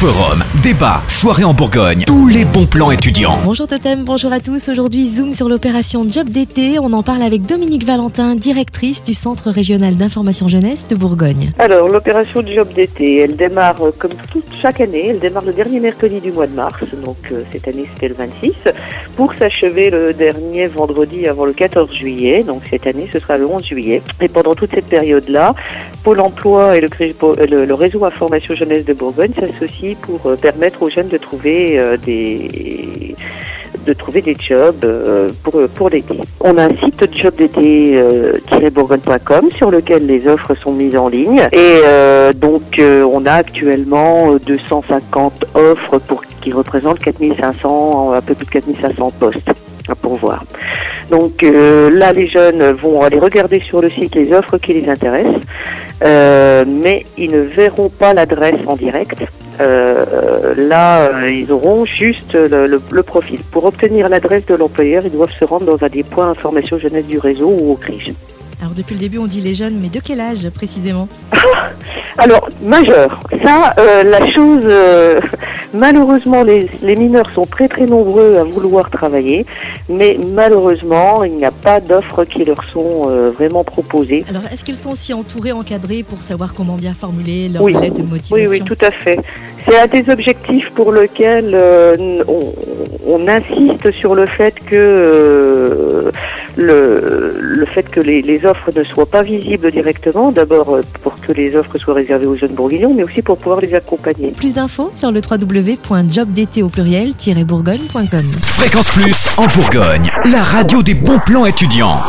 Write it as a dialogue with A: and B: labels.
A: Forum, débat, soirée en Bourgogne, tous les bons plans étudiants.
B: Bonjour Totem, bonjour à tous. Aujourd'hui, zoom sur l'opération Job d'été. On en parle avec Dominique Valentin, directrice du Centre régional d'information jeunesse de Bourgogne.
C: Alors, l'opération Job d'été, elle démarre euh, comme toute chaque année. Elle démarre le dernier mercredi du mois de mars. Donc, euh, cette année, c'était le 26. Pour s'achever le dernier vendredi avant le 14 juillet. Donc, cette année, ce sera le 11 juillet. Et pendant toute cette période-là, Pôle emploi et le, le, le réseau information jeunesse de Bourgogne s'associent pour euh, permettre aux jeunes de trouver euh, des de trouver des jobs euh, pour, pour l'été. On a un site jobdété-bourgogne.com sur lequel les offres sont mises en ligne et donc on a actuellement 250 offres qui représentent 4500 un peu plus de 4500 postes à pourvoir. Donc là, les jeunes vont aller regarder sur le site les offres qui les intéressent, mais ils ne verront pas l'adresse en direct. Euh, là, euh, ils auront juste le, profil. Pour obtenir l'adresse de l'employeur, ils doivent se rendre dans un des points information jeunesse du réseau ou au CRIJ.
B: Alors depuis le début, on dit les jeunes, mais de quel âge précisément?
C: Alors, majeur. Ça, euh, la chose, malheureusement, les, mineurs sont très très nombreux à vouloir travailler, mais malheureusement, il n'y a pas d'offres qui leur sont vraiment proposées.
B: Alors, est-ce qu'ils sont aussi entourés, encadrés pour savoir comment bien formuler leur lettre de motivation
C: Oui, oui, tout à fait. C'est un des objectifs pour lequel euh, on, insiste sur le fait que euh, le, fait que les, offres ne soient pas visibles directement, d'abord euh, que les offres soient réservées aux jeunes bourguignons, mais aussi pour pouvoir les accompagner.
B: Plus d'infos sur le www.jobdt au pluriel-bourgogne.com.
A: Fréquence Plus en Bourgogne, la radio des bons plans étudiants.